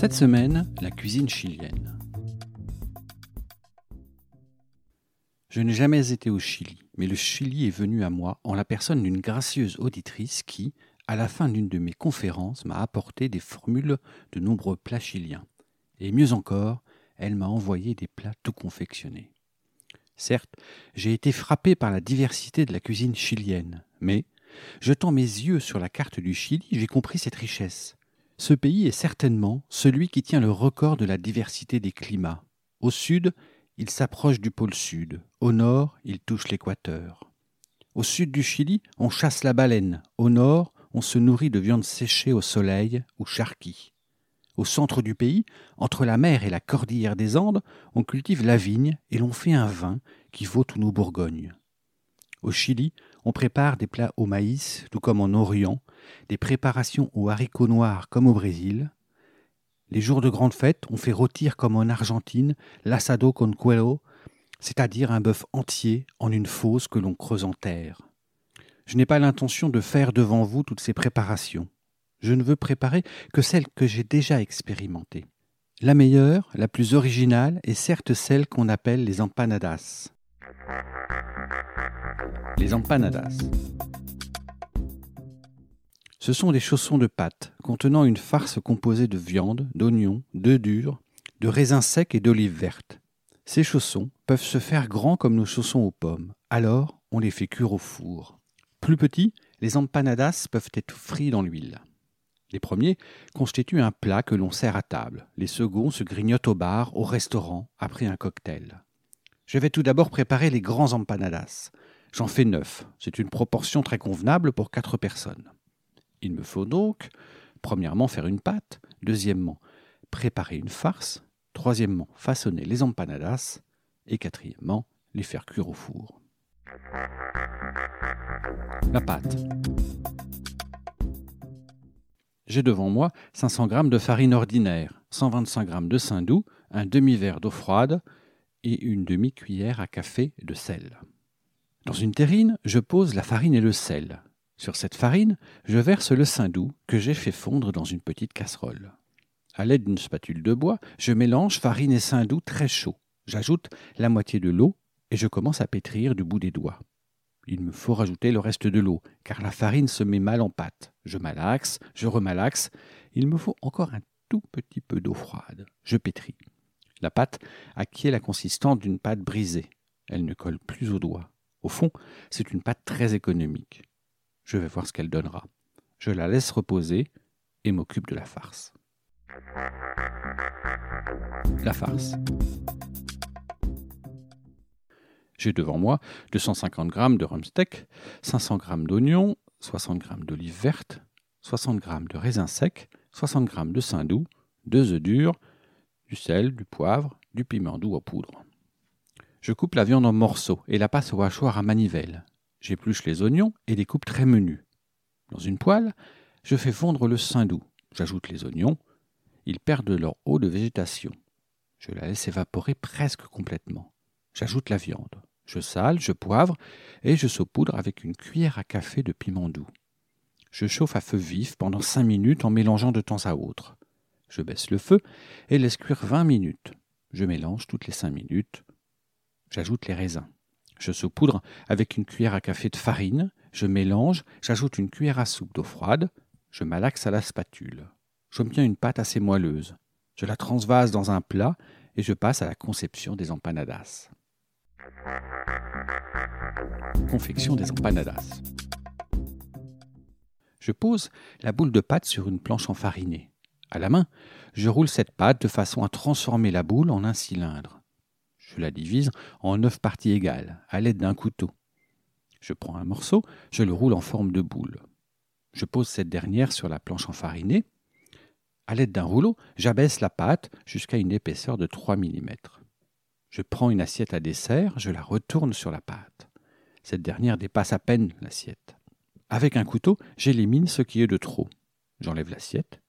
Cette semaine, la cuisine chilienne. Je n'ai jamais été au Chili, mais le Chili est venu à moi en la personne d'une gracieuse auditrice qui, à la fin d'une de mes conférences, m'a apporté des formules de nombreux plats chiliens. Et mieux encore, elle m'a envoyé des plats tout confectionnés. Certes, j'ai été frappé par la diversité de la cuisine chilienne, mais, jetant mes yeux sur la carte du Chili, j'ai compris cette richesse. Ce pays est certainement celui qui tient le record de la diversité des climats. Au sud, il s'approche du pôle sud. Au nord, il touche l'équateur. Au sud du Chili, on chasse la baleine. Au nord, on se nourrit de viande séchée au soleil ou charqui. Au centre du pays, entre la mer et la cordillère des Andes, on cultive la vigne et l'on fait un vin qui vaut tous nos Bourgognes. Au Chili, on prépare des plats au maïs, tout comme en Orient, des préparations aux haricots noirs comme au Brésil. Les jours de grande fête, on fait rôtir comme en Argentine l'assado con cuero, c'est-à-dire un bœuf entier en une fosse que l'on creuse en terre. Je n'ai pas l'intention de faire devant vous toutes ces préparations. Je ne veux préparer que celles que j'ai déjà expérimentées. La meilleure, la plus originale, est certes celle qu'on appelle les empanadas. Les empanadas. Ce sont des chaussons de pâte contenant une farce composée de viande, d'oignons, d'œufs durs, de raisins secs et d'olives vertes. Ces chaussons peuvent se faire grands comme nos chaussons aux pommes. Alors, on les fait cuire au four. Plus petits, les empanadas peuvent être frits dans l'huile. Les premiers constituent un plat que l'on sert à table. Les seconds se grignotent au bar, au restaurant, après un cocktail. Je vais tout d'abord préparer les grands empanadas. J'en fais neuf. C'est une proportion très convenable pour quatre personnes. Il me faut donc, premièrement, faire une pâte, deuxièmement, préparer une farce, troisièmement, façonner les empanadas, et quatrièmement, les faire cuire au four. La pâte. J'ai devant moi 500 g de farine ordinaire, 125 g de saindoux, un demi-verre d'eau froide et une demi-cuillère à café de sel. Dans une terrine, je pose la farine et le sel. Sur cette farine, je verse le saindoux que j'ai fait fondre dans une petite casserole. À l'aide d'une spatule de bois, je mélange farine et saindoux très chaud. J'ajoute la moitié de l'eau et je commence à pétrir du bout des doigts. Il me faut rajouter le reste de l'eau, car la farine se met mal en pâte. Je malaxe, je remalaxe. Il me faut encore un tout petit peu d'eau froide. Je pétris. La pâte acquiert la consistance d'une pâte brisée. Elle ne colle plus aux doigts. Au fond, c'est une pâte très économique. Je vais voir ce qu'elle donnera. Je la laisse reposer et m'occupe de la farce. La farce. J'ai devant moi 250 g de rumsteak, 500 g d'oignons, 60 g d'olives vertes, 60 g de raisins secs, 60 g de saindoux, deux œufs durs, du sel, du poivre, du piment doux à poudre. Je coupe la viande en morceaux et la passe au hachoir à manivelle. J'épluche les oignons et les coupe très menus. Dans une poêle, je fais fondre le saindoux. J'ajoute les oignons. Ils perdent leur eau de végétation. Je la laisse évaporer presque complètement. J'ajoute la viande. Je sale, je poivre et je saupoudre avec une cuillère à café de piment doux. Je chauffe à feu vif pendant cinq minutes en mélangeant de temps à autre. Je baisse le feu et laisse cuire vingt minutes. Je mélange toutes les cinq minutes. J'ajoute les raisins. Je saupoudre avec une cuillère à café de farine, je mélange, j'ajoute une cuillère à soupe d'eau froide, je malaxe à la spatule. J'obtiens une pâte assez moelleuse. Je la transvase dans un plat et je passe à la conception des empanadas. Confection des empanadas. Je pose la boule de pâte sur une planche enfarinée. À la main, je roule cette pâte de façon à transformer la boule en un cylindre. Je la divise en neuf parties égales, à l'aide d'un couteau. Je prends un morceau, je le roule en forme de boule. Je pose cette dernière sur la planche enfarinée. À l'aide d'un rouleau, j'abaisse la pâte jusqu'à une épaisseur de 3 mm. Je prends une assiette à dessert, je la retourne sur la pâte. Cette dernière dépasse à peine l'assiette. Avec un couteau, j'élimine ce qui est de trop. J'enlève l'assiette.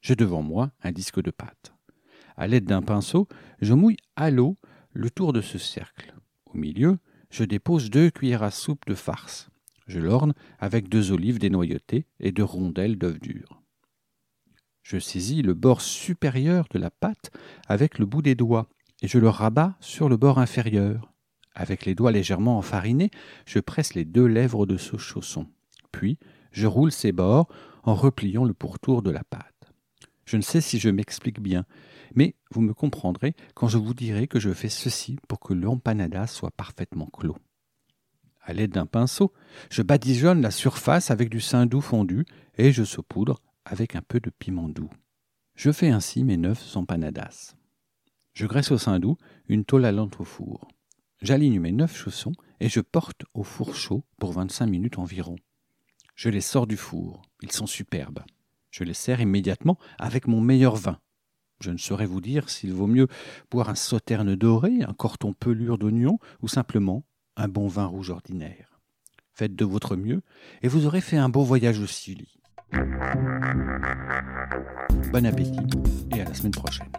J'ai devant moi un disque de pâte. À l'aide d'un pinceau, je mouille à l'eau le tour de ce cercle. Au milieu, je dépose deux cuillères à soupe de farce. Je l'orne avec deux olives dénoyautées et deux rondelles d'œufs durs. Je saisis le bord supérieur de la pâte avec le bout des doigts et je le rabats sur le bord inférieur. Avec les doigts légèrement enfarinés, je presse les deux lèvres de ce chausson. Puis, je roule ces bords en repliant le pourtour de la pâte. Je ne sais si je m'explique bien, mais vous me comprendrez quand je vous dirai que je fais ceci pour que l'empanada soit parfaitement clos. À l'aide d'un pinceau, je badigeonne la surface avec du doux fondu et je saupoudre avec un peu de piment doux. Je fais ainsi mes neuf empanadas. Je graisse au doux une tôle allante au four. J'aligne mes neuf chaussons et je porte au four chaud pour 25 minutes environ. Je les sors du four. Ils sont superbes. Je les sers immédiatement avec mon meilleur vin. Je ne saurais vous dire s'il vaut mieux boire un sauterne doré, un corton pelure d'oignon ou simplement un bon vin rouge ordinaire. Faites de votre mieux et vous aurez fait un beau voyage au Chili. Bon appétit et à la semaine prochaine.